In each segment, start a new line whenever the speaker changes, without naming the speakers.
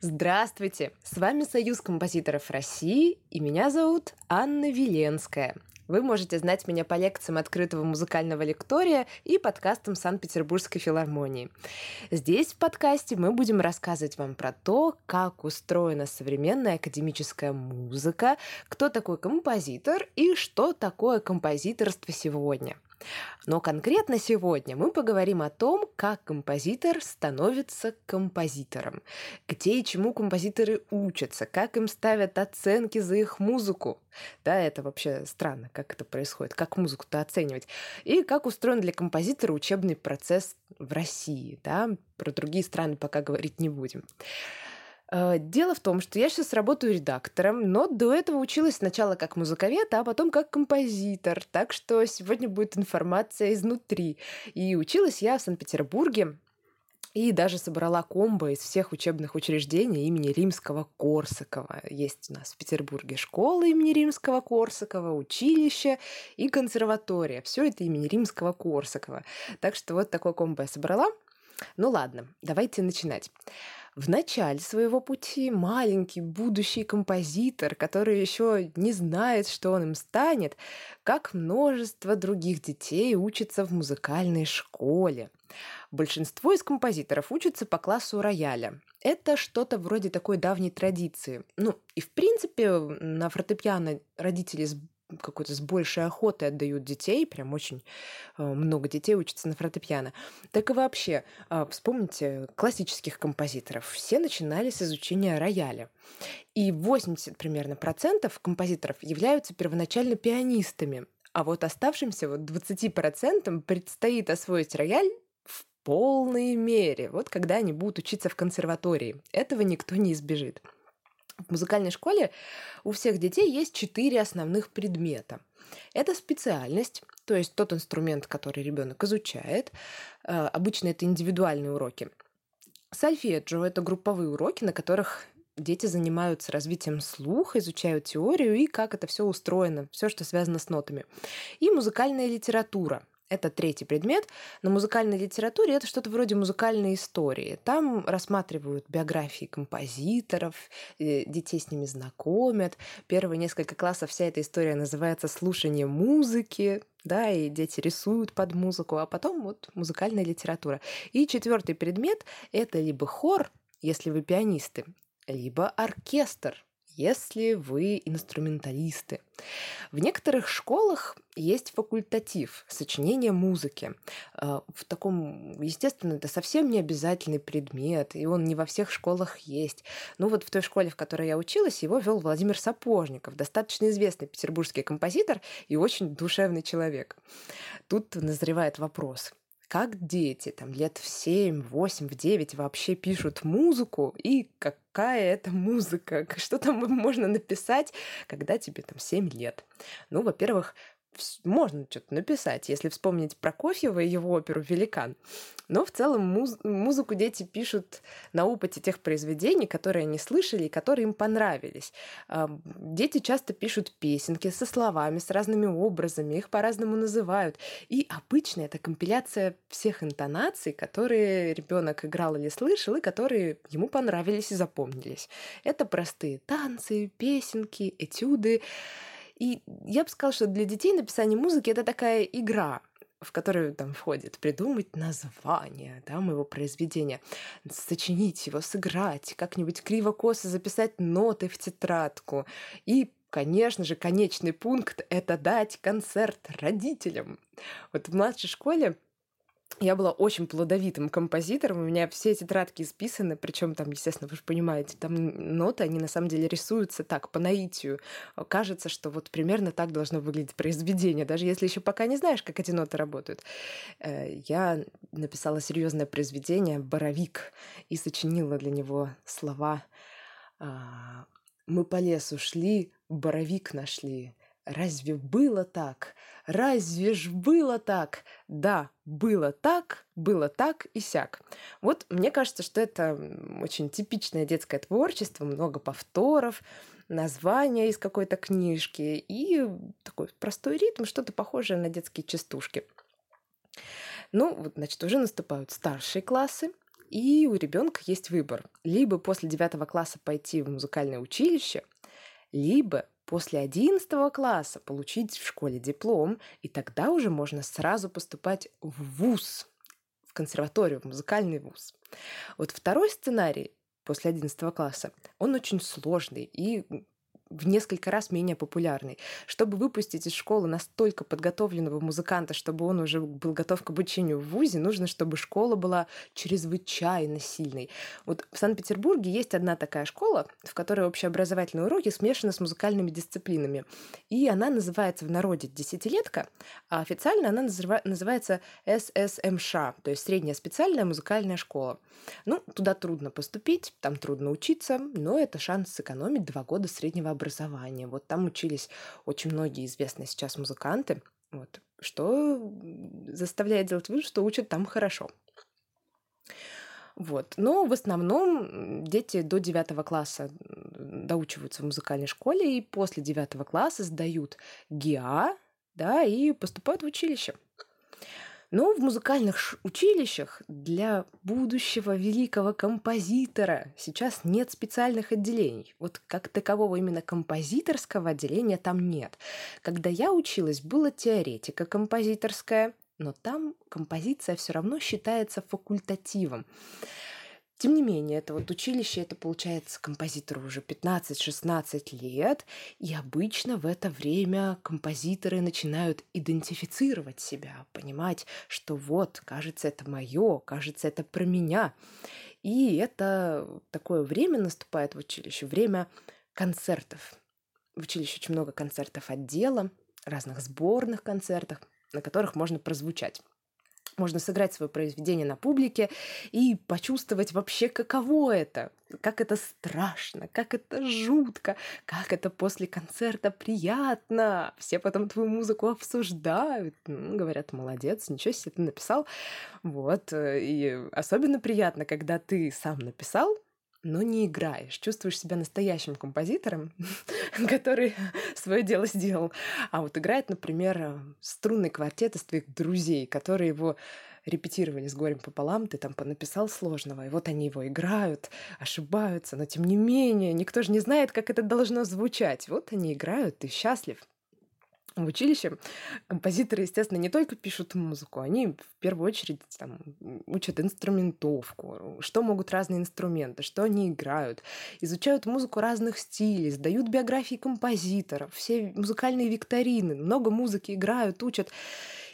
Здравствуйте! С вами Союз композиторов России, и меня зовут Анна Веленская. Вы можете знать меня по лекциям открытого музыкального лектория и подкастам Санкт-Петербургской филармонии. Здесь в подкасте мы будем рассказывать вам про то, как устроена современная академическая музыка, кто такой композитор и что такое композиторство сегодня – но конкретно сегодня мы поговорим о том, как композитор становится композитором, где и чему композиторы учатся, как им ставят оценки за их музыку. Да, это вообще странно, как это происходит, как музыку-то оценивать. И как устроен для композитора учебный процесс в России. Да? Про другие страны пока говорить не будем. Э, дело в том, что я сейчас работаю редактором, но до этого училась сначала как музыковед, а потом как композитор. Так что сегодня будет информация изнутри. И училась я в Санкт-Петербурге, и даже собрала комбо из всех учебных учреждений имени Римского-Корсакова. Есть у нас в Петербурге школа имени Римского-Корсакова, училище и консерватория. Все это имени Римского-Корсакова. Так что вот такое комбо я собрала. Ну ладно, давайте начинать. В начале своего пути маленький будущий композитор, который еще не знает, что он им станет, как множество других детей учится в музыкальной школе. Большинство из композиторов учатся по классу рояля. Это что-то вроде такой давней традиции. Ну, и в принципе на фортепиано родители с какой-то с большей охотой отдают детей, прям очень э, много детей учатся на фортепиано. Так и вообще, э, вспомните классических композиторов. Все начинали с изучения рояля. И 80 примерно процентов композиторов являются первоначально пианистами. А вот оставшимся вот 20% предстоит освоить рояль в полной мере. Вот когда они будут учиться в консерватории. Этого никто не избежит. В музыкальной школе у всех детей есть четыре основных предмета. Это специальность, то есть тот инструмент, который ребенок изучает. Э, обычно это индивидуальные уроки. Сольфеджио – это групповые уроки, на которых дети занимаются развитием слуха, изучают теорию и как это все устроено, все, что связано с нотами. И музыкальная литература. Это третий предмет. На музыкальной литературе это что-то вроде музыкальной истории. Там рассматривают биографии композиторов, э, детей с ними знакомят. Первые несколько классов вся эта история называется «Слушание музыки», да, и дети рисуют под музыку, а потом вот музыкальная литература. И четвертый предмет – это либо хор, если вы пианисты, либо оркестр, если вы инструменталисты. В некоторых школах есть факультатив сочинения музыки. Э, в таком, естественно, это совсем не обязательный предмет, и он не во всех школах есть. Ну вот в той школе, в которой я училась, его вел Владимир Сапожников, достаточно известный петербургский композитор и очень душевный человек. Тут назревает вопрос, как дети там лет в 7, 8, в 9 вообще пишут музыку и какая это музыка, что там можно написать, когда тебе там 7 лет. Ну, во-первых, можно что-то написать, если вспомнить Прокофьева и его оперу «Великан». Но в целом муз- музыку дети пишут на опыте тех произведений, которые они слышали и которые им понравились. Дети часто пишут песенки со словами, с разными образами, их по-разному называют. И обычно это компиляция всех интонаций, которые ребенок играл или слышал, и которые ему понравились и запомнились. Это простые танцы, песенки, этюды. И я бы сказала, что для детей написание музыки это такая игра, в которую там входит придумать название да, моего произведения, сочинить его, сыграть, как-нибудь криво-косо записать ноты в тетрадку и Конечно же, конечный пункт — это дать концерт родителям. Вот в младшей школе я была очень плодовитым композитором, у меня все тетрадки исписаны, причем там, естественно, вы же понимаете, там ноты, они на самом деле рисуются так, по наитию. Кажется, что вот примерно так должно выглядеть произведение, даже если еще пока не знаешь, как эти ноты работают. Э, я написала серьезное произведение «Боровик» и сочинила для него слова а, «Мы по лесу шли, боровик нашли, Разве было так? Разве ж было так? Да, было так, было так и сяк. Вот мне кажется, что это очень типичное детское творчество, много повторов, названия из какой-то книжки и такой простой ритм, что-то похожее на детские частушки. Ну, вот, значит, уже наступают старшие классы, И у ребенка есть выбор. Либо после девятого класса пойти в музыкальное училище, либо после одиннадцатого класса получить в школе диплом, и тогда уже можно сразу поступать в ВУЗ, в консерваторию, в музыкальный ВУЗ. Вот второй сценарий после одиннадцатого класса, он очень сложный и в несколько раз менее популярный. Чтобы выпустить из школы настолько подготовленного музыканта, чтобы он уже был готов к обучению в ВУЗе, нужно, чтобы школа была чрезвычайно сильной. Вот в Санкт-Петербурге есть одна такая школа, в которой общеобразовательные уроки смешаны с музыкальными дисциплинами. И она называется в народе «десятилетка», а официально она называется ССМШ, то есть средняя специальная музыкальная школа. Ну, туда трудно поступить, там трудно учиться, но это шанс сэкономить два года среднего образования. Вот там учились очень многие известные сейчас музыканты, вот, что заставляет делать вывод, что учат там хорошо. Вот. Но в основном дети до девятого класса доучиваются в музыкальной школе и после девятого класса сдают ГИА, да, и поступают в училище. Но в музыкальных училищах для будущего великого композитора сейчас нет специальных отделений. Вот как такового именно композиторского отделения там нет. Когда я училась, была теоретика композиторская, но там композиция все равно считается факультативом. Тем не менее, это вот училище, это получается композитору уже 15-16 лет, и обычно в это время композиторы начинают идентифицировать себя, понимать, что вот, кажется, это мое, кажется, это про меня. И это такое время наступает в училище, время концертов. В училище очень много концертов отдела, разных сборных концертов, на которых можно прозвучать. Можно сыграть свое произведение на публике и почувствовать вообще, каково это, как это страшно, как это жутко, как это после концерта приятно. Все потом твою музыку обсуждают, говорят, молодец, ничего себе ты написал. Вот, э, и особенно приятно, когда ты сам написал, но не играешь. Чувствуешь себя настоящим композитором, который свое дело сделал. А вот играет, например, струнный квартет из твоих друзей, которые его репетировали с горем пополам, ты там понаписал сложного, и вот они его играют, ошибаются, но тем не менее, никто же не знает, как это должно звучать. Вот они играют, ты счастлив в училище композиторы, естественно, не только пишут музыку, они в первую очередь там, учат инструментовку, что могут разные инструменты, что они играют, изучают музыку разных стилей, сдают биографии композиторов, все музыкальные викторины, много музыки играют, учат.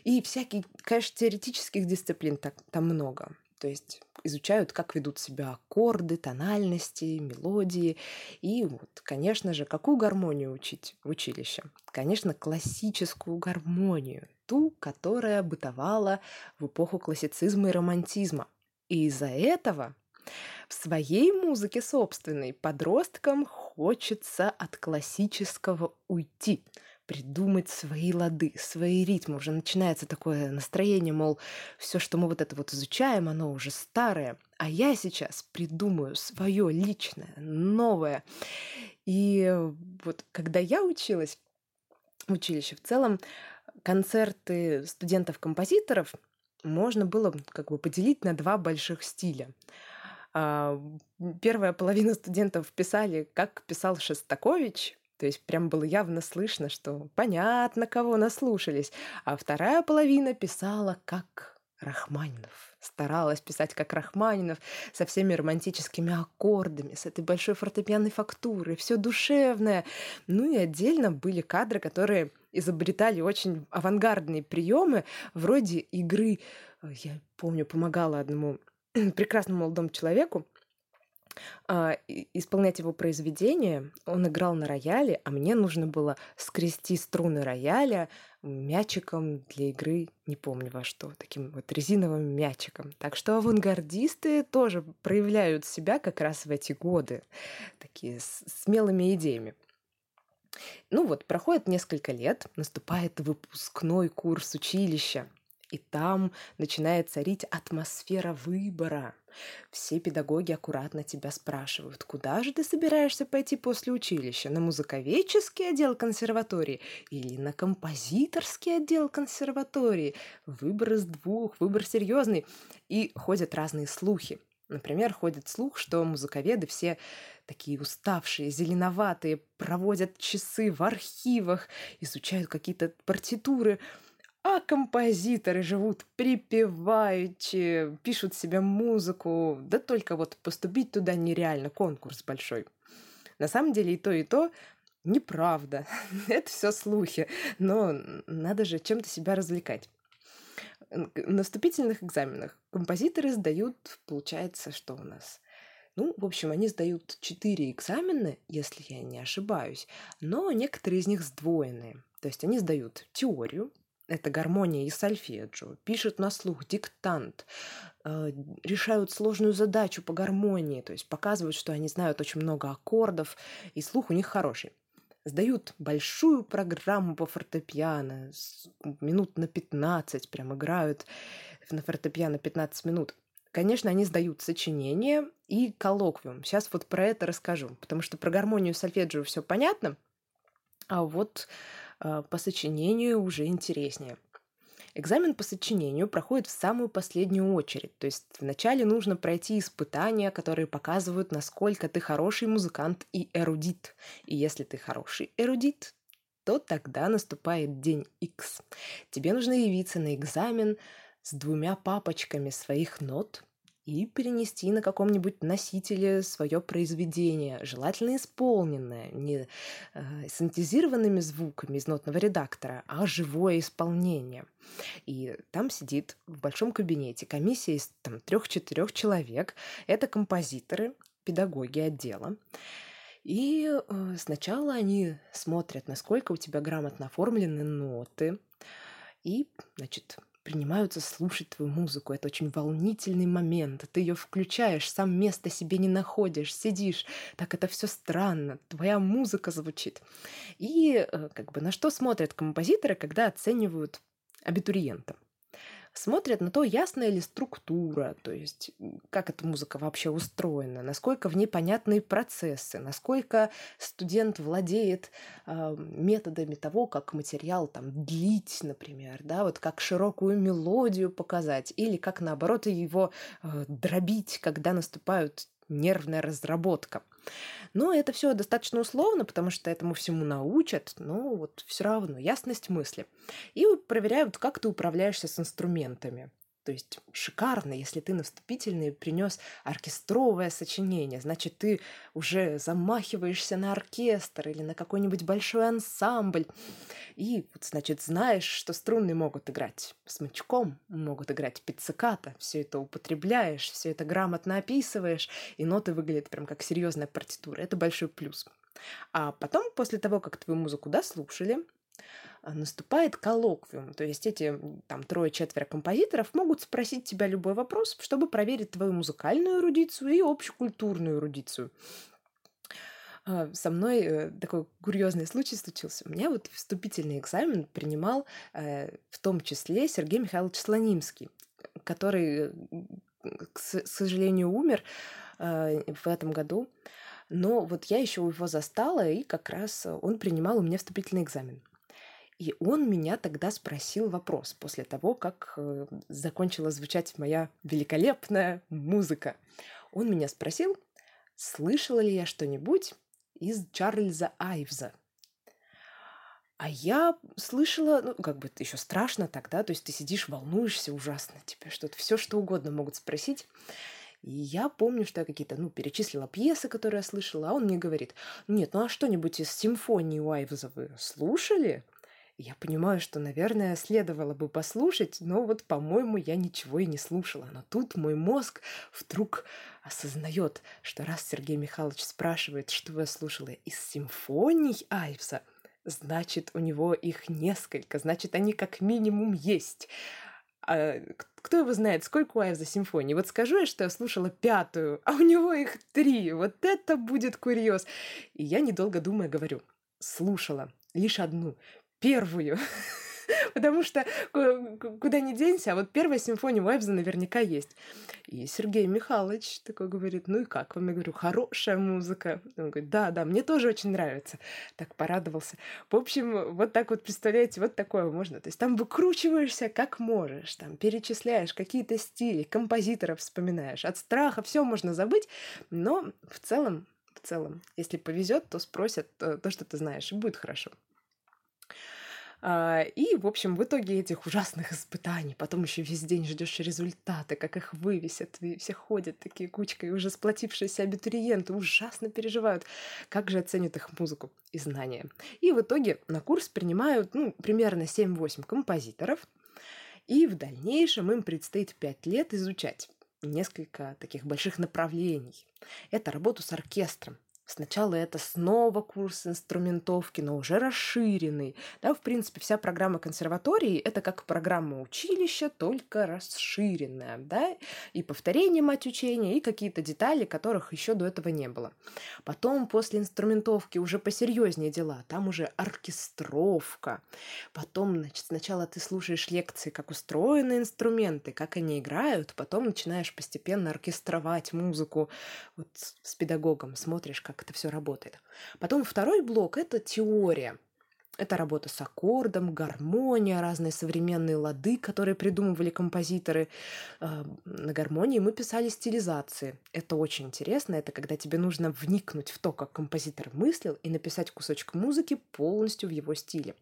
И всяких, конечно, теоретических дисциплин так, там много. То есть изучают, как ведут себя аккорды, тональности, мелодии. И вот, конечно же, какую гармонию учить в училище? Конечно, классическую гармонию, ту, которая бытовала в эпоху классицизма и романтизма. И из-за этого в своей музыке собственной подросткам хочется от классического уйти – придумать свои лады, свои ритмы. Уже начинается такое настроение, мол, все, что мы вот это вот изучаем, оно уже старое, а я сейчас придумаю свое личное, новое. И вот когда я училась училище, в целом концерты студентов-композиторов можно было как бы поделить на два больших стиля. А, первая половина студентов писали, как писал Шостакович, то есть прям было явно слышно, что понятно, кого наслушались. А вторая половина писала как Рахманинов. Старалась писать как Рахманинов, со всеми романтическими аккордами, с этой большой фортепианной фактурой, все душевное. Ну и отдельно были кадры, которые изобретали очень авангардные приемы, вроде игры. Я помню, помогала одному прекрасному молодому человеку, исполнять его произведение. Он играл на рояле, а мне нужно было скрести струны рояля мячиком для игры, не помню во что, таким вот резиновым мячиком. Так что авангардисты тоже проявляют себя как раз в эти годы, такие смелыми идеями. Ну вот, проходит несколько лет, наступает выпускной курс училища, и там начинает царить атмосфера выбора. Все педагоги аккуратно тебя спрашивают, куда же ты собираешься пойти после училища? На музыковедческий отдел консерватории или на композиторский отдел консерватории? Выбор из двух, выбор серьезный. И ходят разные слухи. Например, ходит слух, что музыковеды все такие уставшие, зеленоватые, проводят часы в архивах, изучают какие-то партитуры, а композиторы живут припеваючи, пишут себе музыку, да только вот поступить туда нереально, конкурс большой. На самом деле и то, и то неправда. Это все слухи, но надо же чем-то себя развлекать. На вступительных экзаменах композиторы сдают, получается, что у нас? Ну, в общем, они сдают четыре экзамена, если я не ошибаюсь, но некоторые из них сдвоенные. То есть они сдают теорию, это гармония и сольфеджио, пишут на слух диктант, э, решают сложную задачу по гармонии, то есть показывают, что они знают очень много аккордов, и слух у них хороший. Сдают большую программу по фортепиано, минут на 15 прям играют на фортепиано 15 минут. Конечно, они сдают сочинение и коллоквиум. Сейчас вот про это расскажу, потому что про гармонию сольфеджио все понятно, а вот по сочинению уже интереснее. Экзамен по сочинению проходит в самую последнюю очередь, то есть вначале нужно пройти испытания, которые показывают, насколько ты хороший музыкант и эрудит. И если ты хороший эрудит, то тогда наступает день X. Тебе нужно явиться на экзамен с двумя папочками своих нот – и перенести на каком-нибудь носителе свое произведение, желательно исполненное, не э, синтезированными звуками из нотного редактора, а живое исполнение. И там сидит в большом кабинете комиссия из там, трех-четырех человек. Это композиторы, педагоги отдела. И э, сначала они смотрят, насколько у тебя грамотно оформлены ноты, и, значит, принимаются слушать твою музыку. Это очень волнительный момент. Ты ее включаешь, сам места себе не находишь, сидишь. Так это все странно. Твоя музыка звучит. И э, как бы на что смотрят композиторы, когда оценивают абитуриента? Смотрят на то, ясная ли структура, то есть как эта музыка вообще устроена, насколько в ней понятные процессы, насколько студент владеет э, методами того, как материал там длить, например, да, вот как широкую мелодию показать, или как наоборот его э, дробить, когда наступают нервная разработка. Но это все достаточно условно, потому что этому всему научат, но вот все равно ясность мысли. И проверяют, как ты управляешься с инструментами. То есть шикарно, если ты на вступительные принес оркестровое сочинение, значит, ты уже замахиваешься на оркестр или на какой-нибудь большой ансамбль. И, вот, значит, знаешь, что струнные могут играть смычком, могут играть пицциката, все это употребляешь, все это грамотно описываешь, и ноты выглядят прям как серьезная партитура. Это большой плюс. А потом, после того, как твою музыку дослушали, а, наступает коллоквиум. То есть эти там трое-четверо композиторов могут спросить тебя любой вопрос, чтобы проверить твою музыкальную эрудицию и общекультурную эрудицию. А, со мной э, такой курьезный случай случился. У меня вот вступительный экзамен принимал э, в том числе Сергей Михайлович Слонимский, который, к сожалению, умер э, в этом году. Но вот я еще его застала, и как раз он принимал у меня вступительный экзамен. И он меня тогда спросил вопрос после того, как э, закончила звучать моя великолепная музыка. Он меня спросил, слышала ли я что-нибудь из Чарльза Айвза. А я слышала, ну, как бы еще страшно тогда, то есть ты сидишь, волнуешься ужасно, тебе что-то, все что угодно могут спросить. И я помню, что я какие-то, ну, перечислила пьесы, которые я слышала, а он мне говорит, нет, ну а что-нибудь из симфонии Уайвза вы слушали? Я понимаю, что, наверное, следовало бы послушать, но вот, по-моему, я ничего и не слушала. Но тут мой мозг вдруг осознает, что раз Сергей Михайлович спрашивает, что я слушала из симфоний Айвса, значит, у него их несколько, значит, они как минимум есть. А кто его знает, сколько у Айвза симфоний? Вот скажу я, что я слушала пятую, а у него их три. Вот это будет курьез. И я, недолго думая, говорю, слушала лишь одну, первую. потому что куда ни денься, а вот первая симфония Уэбза наверняка есть. И Сергей Михайлович такой говорит, ну и как вам? Я говорю, хорошая музыка. Он говорит, да, да, мне тоже очень нравится. Так порадовался. В общем, вот так вот, представляете, вот такое можно. То есть там выкручиваешься как можешь, там перечисляешь какие-то стили, композиторов вспоминаешь. От страха все можно забыть, но в целом в целом. Если повезет, то спросят то, то, что ты знаешь, и будет хорошо. А, и, в общем, в итоге этих ужасных испытаний, потом еще весь день ждешь результаты, как их вывесят, и все ходят такие кучкой, уже сплотившиеся абитуриенты ужасно переживают, как же оценят их музыку и знания. И в итоге на курс принимают, ну, примерно 7-8 композиторов, и в дальнейшем им предстоит 5 лет изучать несколько таких больших направлений. Это работу с оркестром, Сначала это снова курс инструментовки, но уже расширенный. Да, в принципе, вся программа консерватории — это как программа училища, только расширенная. Да? И повторение мать учения, и какие-то детали, которых еще до этого не было. Потом, после инструментовки, уже посерьезнее дела. Там уже оркестровка. Потом, значит, сначала ты слушаешь лекции, как устроены инструменты, как они играют. Потом начинаешь постепенно оркестровать музыку вот с педагогом. Смотришь, как как это все работает. Потом второй блок — это теория. Это работа с аккордом, гармония, разные современные лады, которые придумывали композиторы. А, на гармонии мы писали стилизации. Это очень интересно. Это когда тебе нужно вникнуть в то, как композитор мыслил, и написать кусочек музыки полностью в его стиле.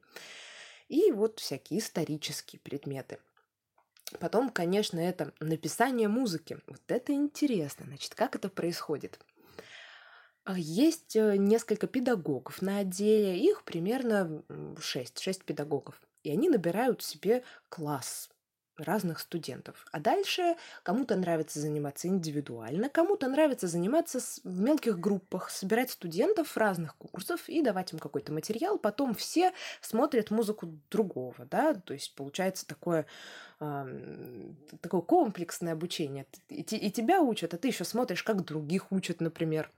И вот всякие исторические предметы. Потом, конечно, это написание музыки. Вот это интересно. Значит, как это происходит? А, есть э, несколько педагогов на отделе, их примерно шесть, шесть педагогов. И они набирают себе класс разных студентов. А дальше кому-то нравится заниматься индивидуально, кому-то нравится заниматься в мелких группах, собирать студентов разных курсов и давать им какой-то материал. Потом все смотрят музыку другого, да, то есть получается такое, э, такое комплексное обучение. И, и тебя учат, а ты еще смотришь, как других учат, например.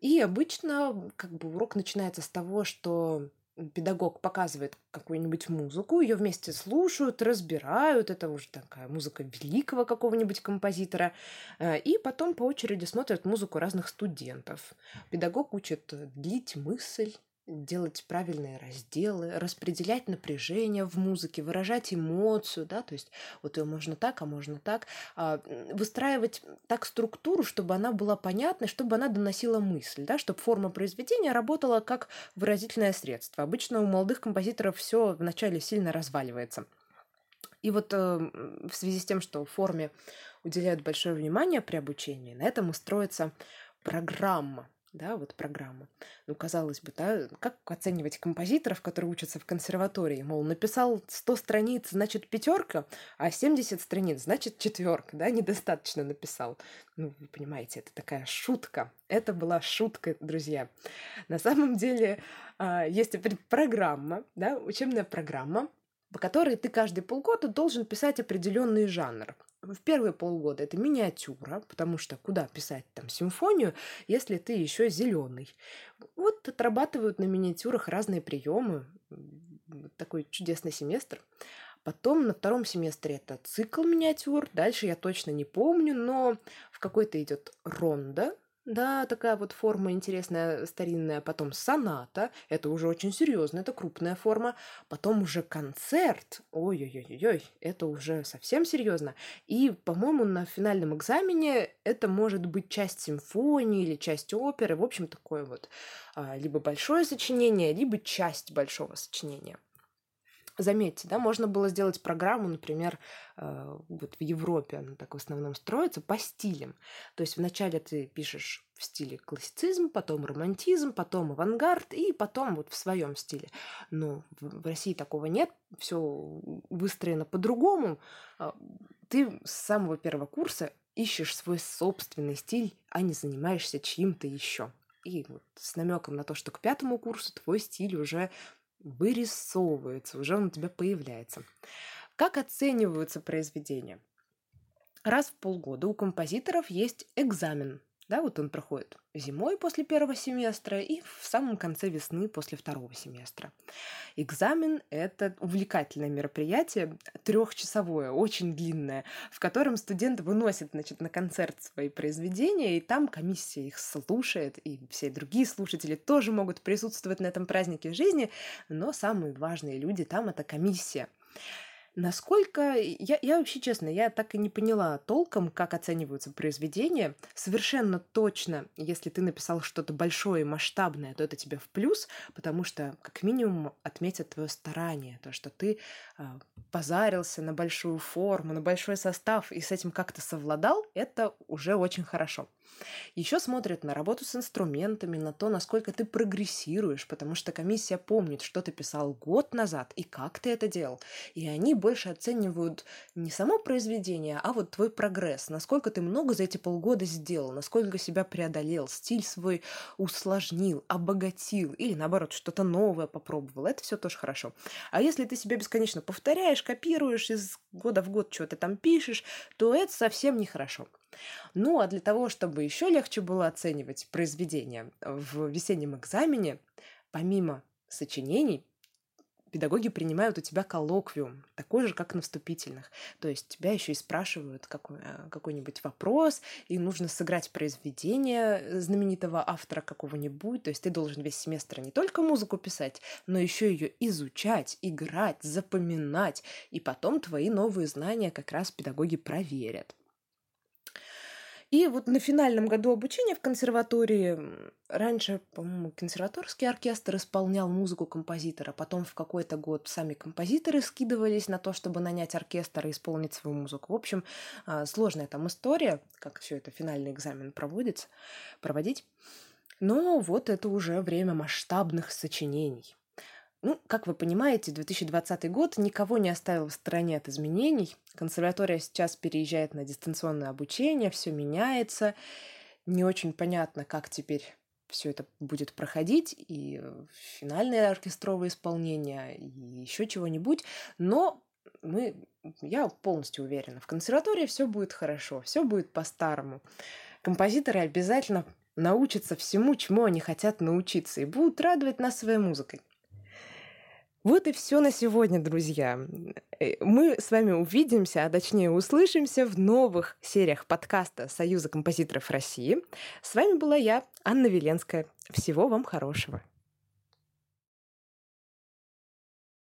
И обычно как бы урок начинается с того, что педагог показывает какую-нибудь музыку, ее вместе слушают, разбирают, это уже такая музыка великого какого-нибудь композитора, э, и потом по очереди смотрят музыку разных студентов. Педагог учит длить мысль, делать правильные разделы, распределять напряжение в музыке, выражать эмоцию, да, то есть вот ее можно так, а можно так, а, выстраивать так структуру, чтобы она была понятной, чтобы она доносила мысль, да, чтобы форма произведения работала как выразительное средство. Обычно у молодых композиторов все вначале сильно разваливается. И вот э, в связи с тем, что форме уделяют большое внимание при обучении, на этом устроится программа да, вот программа. Ну, казалось бы, да, как оценивать композиторов, которые учатся в консерватории? Мол, написал 100 страниц, значит пятерка, а 70 страниц, значит четверка, да, недостаточно написал. Ну, вы понимаете, это такая шутка. Это была шутка, друзья. На самом деле а, есть программа, да, учебная программа, по которой ты каждые полгода должен писать определенный жанр в первые полгода это миниатюра, потому что куда писать там симфонию, если ты еще зеленый. Вот отрабатывают на миниатюрах разные приемы. Такой чудесный семестр. Потом на втором семестре это цикл миниатюр. Дальше я точно не помню, но в какой-то идет ронда, да, такая вот форма интересная, старинная. Потом соната, это уже очень серьезно, это крупная форма. Потом уже концерт, ой-ой-ой-ой, это уже совсем серьезно. И, по-моему, на финальном экзамене это может быть часть симфонии или часть оперы. В общем, такое вот а, либо большое сочинение, либо часть большого сочинения. Заметьте, да, можно было сделать программу, например, э, вот в Европе она так в основном строится по стилям. То есть вначале ты пишешь в стиле классицизм, потом романтизм, потом авангард и потом вот в своем стиле. Но в России такого нет, все выстроено по-другому. А, ты с самого первого курса ищешь свой собственный стиль, а не занимаешься чьим-то еще. И вот с намеком на то, что к пятому курсу твой стиль уже вырисовывается, уже он у тебя появляется. Как оцениваются произведения? Раз в полгода у композиторов есть экзамен. Да, вот он проходит зимой после первого семестра и в самом конце весны после второго семестра. Экзамен — это увлекательное мероприятие, трехчасовое, очень длинное, в котором студент выносит значит, на концерт свои произведения, и там комиссия их слушает, и все другие слушатели тоже могут присутствовать на этом празднике жизни, но самые важные люди там — это комиссия. Насколько... Я, я вообще, честно, я так и не поняла толком, как оцениваются произведения. Совершенно точно, если ты написал что-то большое и масштабное, то это тебе в плюс, потому что, как минимум, отметят твое старание, то, что ты э, позарился на большую форму, на большой состав и с этим как-то совладал, это уже очень хорошо. Еще смотрят на работу с инструментами, на то, насколько ты прогрессируешь, потому что комиссия помнит, что ты писал год назад и как ты это делал. И они больше оценивают не само произведение, а вот твой прогресс, насколько ты много за эти полгода сделал, насколько себя преодолел, стиль свой усложнил, обогатил или наоборот что-то новое попробовал. Это все тоже хорошо. А если ты себя бесконечно повторяешь, копируешь из года в год что-то там пишешь, то это совсем нехорошо. Ну а для того, чтобы еще легче было оценивать произведение в весеннем экзамене, помимо сочинений, педагоги принимают у тебя коллоквиум, такой же, как на вступительных. То есть тебя еще и спрашивают какой, э, какой-нибудь вопрос, и нужно сыграть произведение знаменитого автора какого-нибудь. То есть ты должен весь семестр не только музыку писать, но еще ее изучать, играть, запоминать. И потом твои новые знания как раз педагоги проверят. И вот на финальном году обучения в консерватории раньше, по-моему, консерваторский оркестр исполнял музыку композитора, потом в какой-то год сами композиторы скидывались на то, чтобы нанять оркестр и исполнить свою музыку. В общем, а, сложная там история, как все это финальный экзамен проводится, проводить. Но вот это уже время масштабных сочинений. Ну, как вы понимаете, 2020 год никого не оставил в стороне от изменений. Консерватория сейчас переезжает на дистанционное обучение, все меняется. Не очень понятно, как теперь все это будет проходить, и финальное оркестровое исполнение, и еще чего-нибудь. Но мы, я полностью уверена, в консерватории все будет хорошо, все будет по-старому. Композиторы обязательно научатся всему, чему они хотят научиться, и будут радовать нас своей музыкой. Вот и все на сегодня, друзья. Э, мы с вами увидимся, а точнее услышимся в новых сериях подкаста Союза композиторов России. С вами была я, Анна Веленская. Всего вам хорошего.